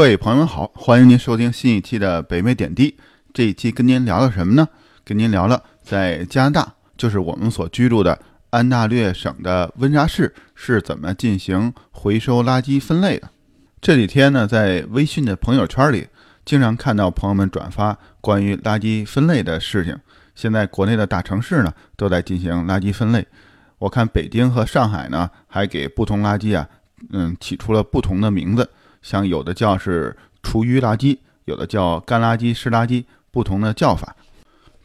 各位朋友们好，欢迎您收听新一期的北美点滴。这一期跟您聊聊什么呢？跟您聊聊在加拿大，就是我们所居住的安大略省的温莎市是怎么进行回收垃圾分类的。这几天呢，在微信的朋友圈里，经常看到朋友们转发关于垃圾分类的事情。现在国内的大城市呢，都在进行垃圾分类。我看北京和上海呢，还给不同垃圾啊，嗯，起出了不同的名字。像有的叫是厨余垃圾，有的叫干垃圾、湿垃圾，不同的叫法，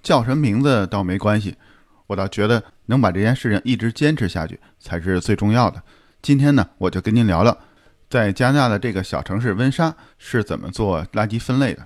叫什么名字倒没关系。我倒觉得能把这件事情一直坚持下去才是最重要的。今天呢，我就跟您聊聊，在加拿大的这个小城市温莎是怎么做垃圾分类的。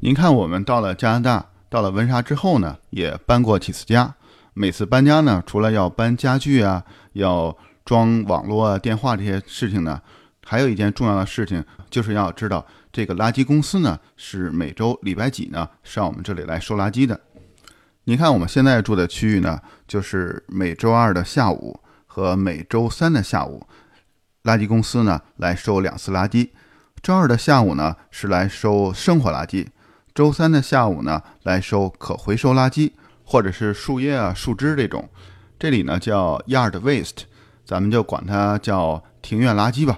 您看，我们到了加拿大，到了温莎之后呢，也搬过几次家。每次搬家呢，除了要搬家具啊，要装网络啊、电话这些事情呢，还有一件重要的事情，就是要知道这个垃圾公司呢是每周礼拜几呢上我们这里来收垃圾的。您看，我们现在住的区域呢，就是每周二的下午和每周三的下午，垃圾公司呢来收两次垃圾。周二的下午呢是来收生活垃圾。周三的下午呢，来收可回收垃圾，或者是树叶啊、树枝这种，这里呢叫 yard waste，咱们就管它叫庭院垃圾吧。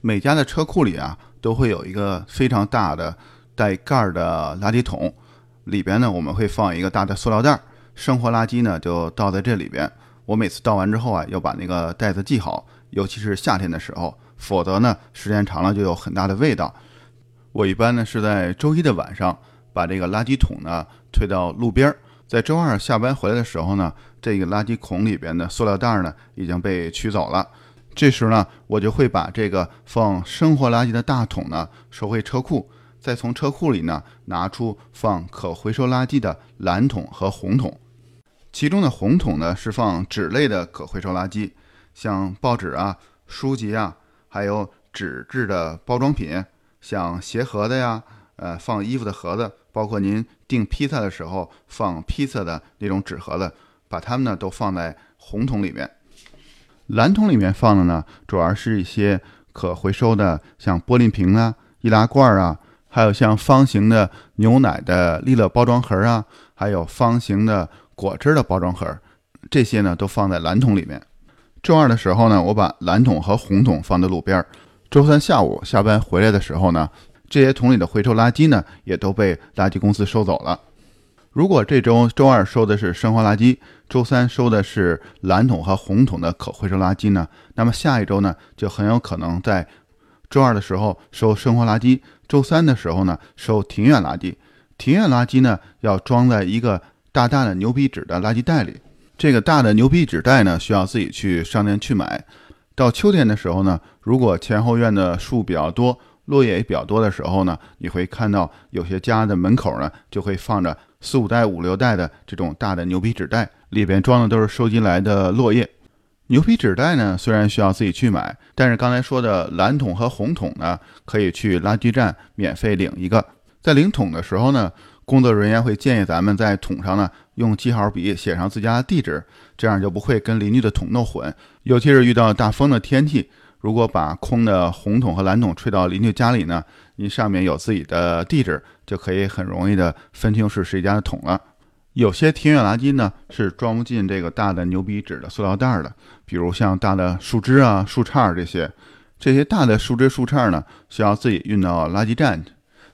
每家的车库里啊，都会有一个非常大的带盖儿的垃圾桶，里边呢我们会放一个大的塑料袋，生活垃圾呢就倒在这里边。我每次倒完之后啊，要把那个袋子系好，尤其是夏天的时候，否则呢时间长了就有很大的味道。我一般呢是在周一的晚上。把这个垃圾桶呢推到路边儿，在周二下班回来的时候呢，这个垃圾桶里边的塑料袋呢已经被取走了。这时呢，我就会把这个放生活垃圾的大桶呢收回车库，再从车库里呢拿出放可回收垃圾的蓝桶和红桶。其中的红桶呢是放纸类的可回收垃圾，像报纸啊、书籍啊，还有纸质的包装品，像鞋盒子呀。呃，放衣服的盒子，包括您订披萨的时候放披萨的那种纸盒子，把它们呢都放在红桶里面。蓝桶里面放的呢，主要是一些可回收的，像玻璃瓶啊、易拉罐啊，还有像方形的牛奶的利乐包装盒啊，还有方形的果汁的包装盒，这些呢都放在蓝桶里面。周二的时候呢，我把蓝桶和红桶放在路边。周三下午下班回来的时候呢。这些桶里的回收垃圾呢，也都被垃圾公司收走了。如果这周周二收的是生活垃圾，周三收的是蓝桶和红桶的可回收垃圾呢，那么下一周呢，就很有可能在周二的时候收生活垃圾，周三的时候呢收庭院垃圾。庭院垃圾呢，要装在一个大大的牛皮纸的垃圾袋里。这个大的牛皮纸袋呢，需要自己去商店去买。到秋天的时候呢，如果前后院的树比较多。落叶也比较多的时候呢，你会看到有些家的门口呢，就会放着四五袋、五六袋的这种大的牛皮纸袋，里边装的都是收集来的落叶。牛皮纸袋呢，虽然需要自己去买，但是刚才说的蓝桶和红桶呢，可以去垃圾站免费领一个。在领桶的时候呢，工作人员会建议咱们在桶上呢用记号笔写上自家的地址，这样就不会跟邻居的桶弄混，尤其是遇到大风的天气。如果把空的红桶和蓝桶吹到邻居家里呢，您上面有自己的地址，就可以很容易的分清是谁家的桶了。有些庭院垃圾呢是装不进这个大的牛皮纸的塑料袋的，比如像大的树枝啊、树杈这些，这些大的树枝、树杈呢需要自己运到垃圾站，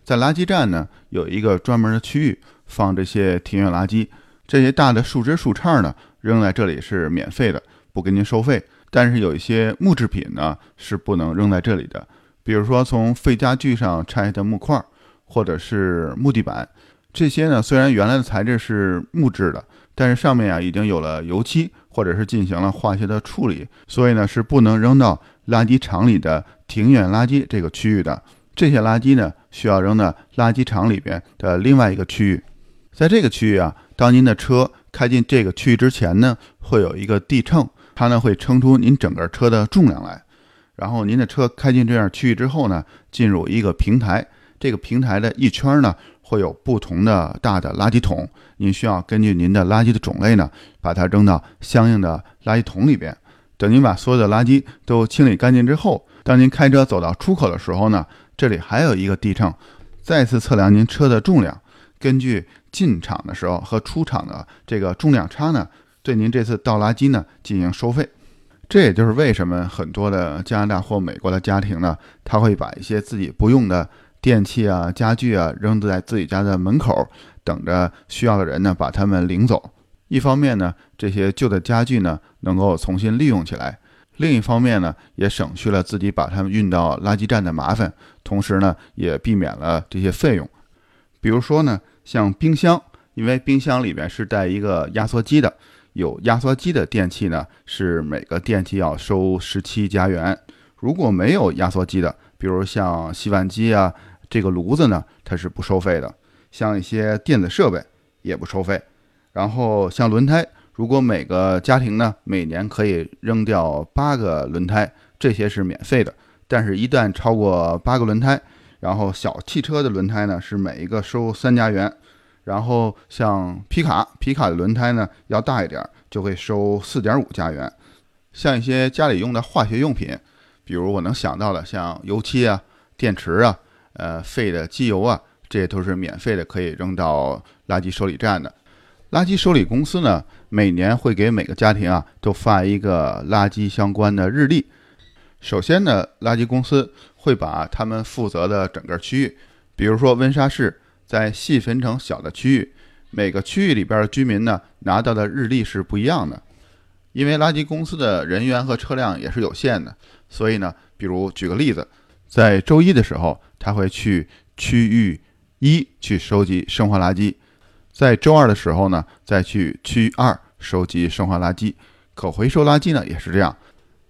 在垃圾站呢有一个专门的区域放这些庭院垃圾，这些大的树枝、树杈呢扔在这里是免费的，不给您收费。但是有一些木制品呢是不能扔在这里的，比如说从废家具上拆的木块，或者是木地板，这些呢虽然原来的材质是木质的，但是上面啊已经有了油漆，或者是进行了化学的处理，所以呢是不能扔到垃圾场里的庭院垃圾这个区域的。这些垃圾呢需要扔到垃圾场里边的另外一个区域。在这个区域啊，当您的车开进这个区域之前呢，会有一个地秤，它呢会称出您整个车的重量来。然后您的车开进这样区域之后呢，进入一个平台，这个平台的一圈呢会有不同的大的垃圾桶，您需要根据您的垃圾的种类呢，把它扔到相应的垃圾桶里边。等您把所有的垃圾都清理干净之后，当您开车走到出口的时候呢，这里还有一个地秤，再次测量您车的重量，根据。进场的时候和出厂的这个重量差呢，对您这次倒垃圾呢进行收费。这也就是为什么很多的加拿大或美国的家庭呢，他会把一些自己不用的电器啊、家具啊扔在自己家的门口，等着需要的人呢把他们领走。一方面呢，这些旧的家具呢能够重新利用起来；另一方面呢，也省去了自己把它们运到垃圾站的麻烦，同时呢，也避免了这些费用。比如说呢。像冰箱，因为冰箱里面是带一个压缩机的，有压缩机的电器呢，是每个电器要收十七加元。如果没有压缩机的，比如像洗碗机啊，这个炉子呢，它是不收费的。像一些电子设备也不收费。然后像轮胎，如果每个家庭呢，每年可以扔掉八个轮胎，这些是免费的。但是，一旦超过八个轮胎，然后小汽车的轮胎呢是每一个收三加元，然后像皮卡，皮卡的轮胎呢要大一点，就会收四点五加元。像一些家里用的化学用品，比如我能想到的，像油漆啊、电池啊、呃废的机油啊，这些都是免费的，可以扔到垃圾收理站的。垃圾收理公司呢，每年会给每个家庭啊都发一个垃圾相关的日历。首先呢，垃圾公司会把他们负责的整个区域，比如说温莎市，再细分成小的区域，每个区域里边的居民呢拿到的日历是不一样的。因为垃圾公司的人员和车辆也是有限的，所以呢，比如举个例子，在周一的时候，他会去区域一去收集生活垃圾；在周二的时候呢，再去区域二收集生活垃圾。可回收垃圾呢也是这样。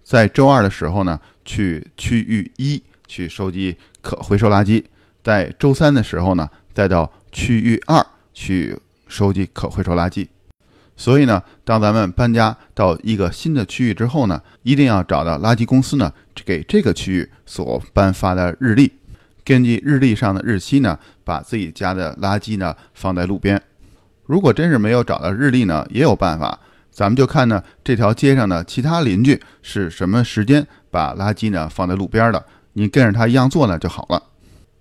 在周二的时候呢，去区域一去收集可回收垃圾；在周三的时候呢，再到区域二去收集可回收垃圾。所以呢，当咱们搬家到一个新的区域之后呢，一定要找到垃圾公司呢给这个区域所颁发的日历，根据日历上的日期呢，把自己家的垃圾呢放在路边。如果真是没有找到日历呢，也有办法。咱们就看呢，这条街上的其他邻居是什么时间把垃圾呢放在路边的？你跟着他一样做呢就好了。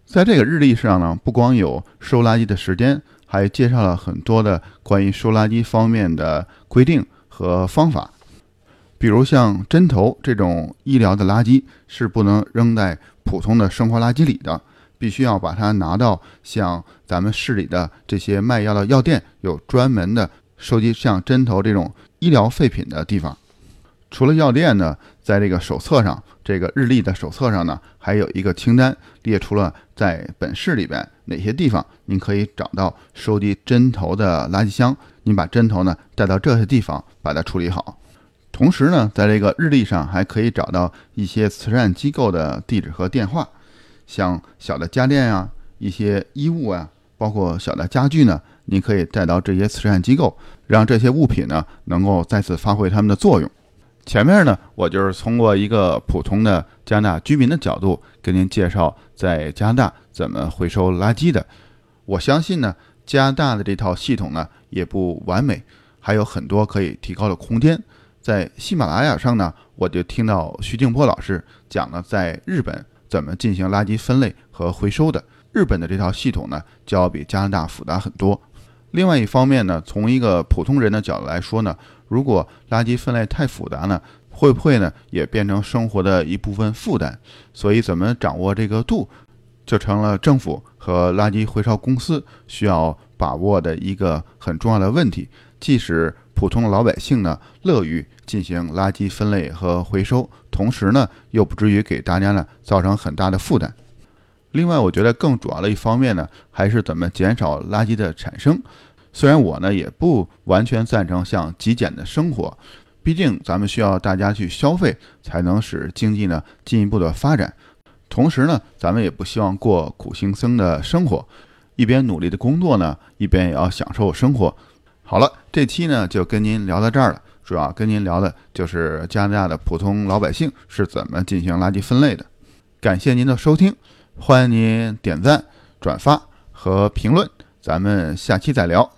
在这个日历上呢，不光有收垃圾的时间，还介绍了很多的关于收垃圾方面的规定和方法。比如像针头这种医疗的垃圾是不能扔在普通的生活垃圾里的，必须要把它拿到像咱们市里的这些卖药的药店，有专门的收集像针头这种。医疗废品的地方，除了药店呢，在这个手册上，这个日历的手册上呢，还有一个清单，列出了在本市里边哪些地方您可以找到收集针头的垃圾箱。您把针头呢带到这些地方，把它处理好。同时呢，在这个日历上还可以找到一些慈善机构的地址和电话，像小的家电啊，一些衣物啊，包括小的家具呢。您可以带到这些慈善机构，让这些物品呢能够再次发挥它们的作用。前面呢，我就是通过一个普通的加拿大居民的角度，跟您介绍在加拿大怎么回收垃圾的。我相信呢，加拿大的这套系统呢也不完美，还有很多可以提高的空间。在喜马拉雅上呢，我就听到徐静波老师讲了在日本怎么进行垃圾分类和回收的。日本的这套系统呢，就要比加拿大复杂很多。另外一方面呢，从一个普通人的角度来说呢，如果垃圾分类太复杂呢，会不会呢也变成生活的一部分负担？所以怎么掌握这个度，就成了政府和垃圾回收公司需要把握的一个很重要的问题。即使普通老百姓呢乐于进行垃圾分类和回收，同时呢又不至于给大家呢造成很大的负担。另外，我觉得更主要的一方面呢，还是怎么减少垃圾的产生。虽然我呢也不完全赞成像极简的生活，毕竟咱们需要大家去消费，才能使经济呢进一步的发展。同时呢，咱们也不希望过苦行僧的生活，一边努力的工作呢，一边也要享受生活。好了，这期呢就跟您聊到这儿了，主要跟您聊的就是加拿大的普通老百姓是怎么进行垃圾分类的。感谢您的收听，欢迎您点赞、转发和评论，咱们下期再聊。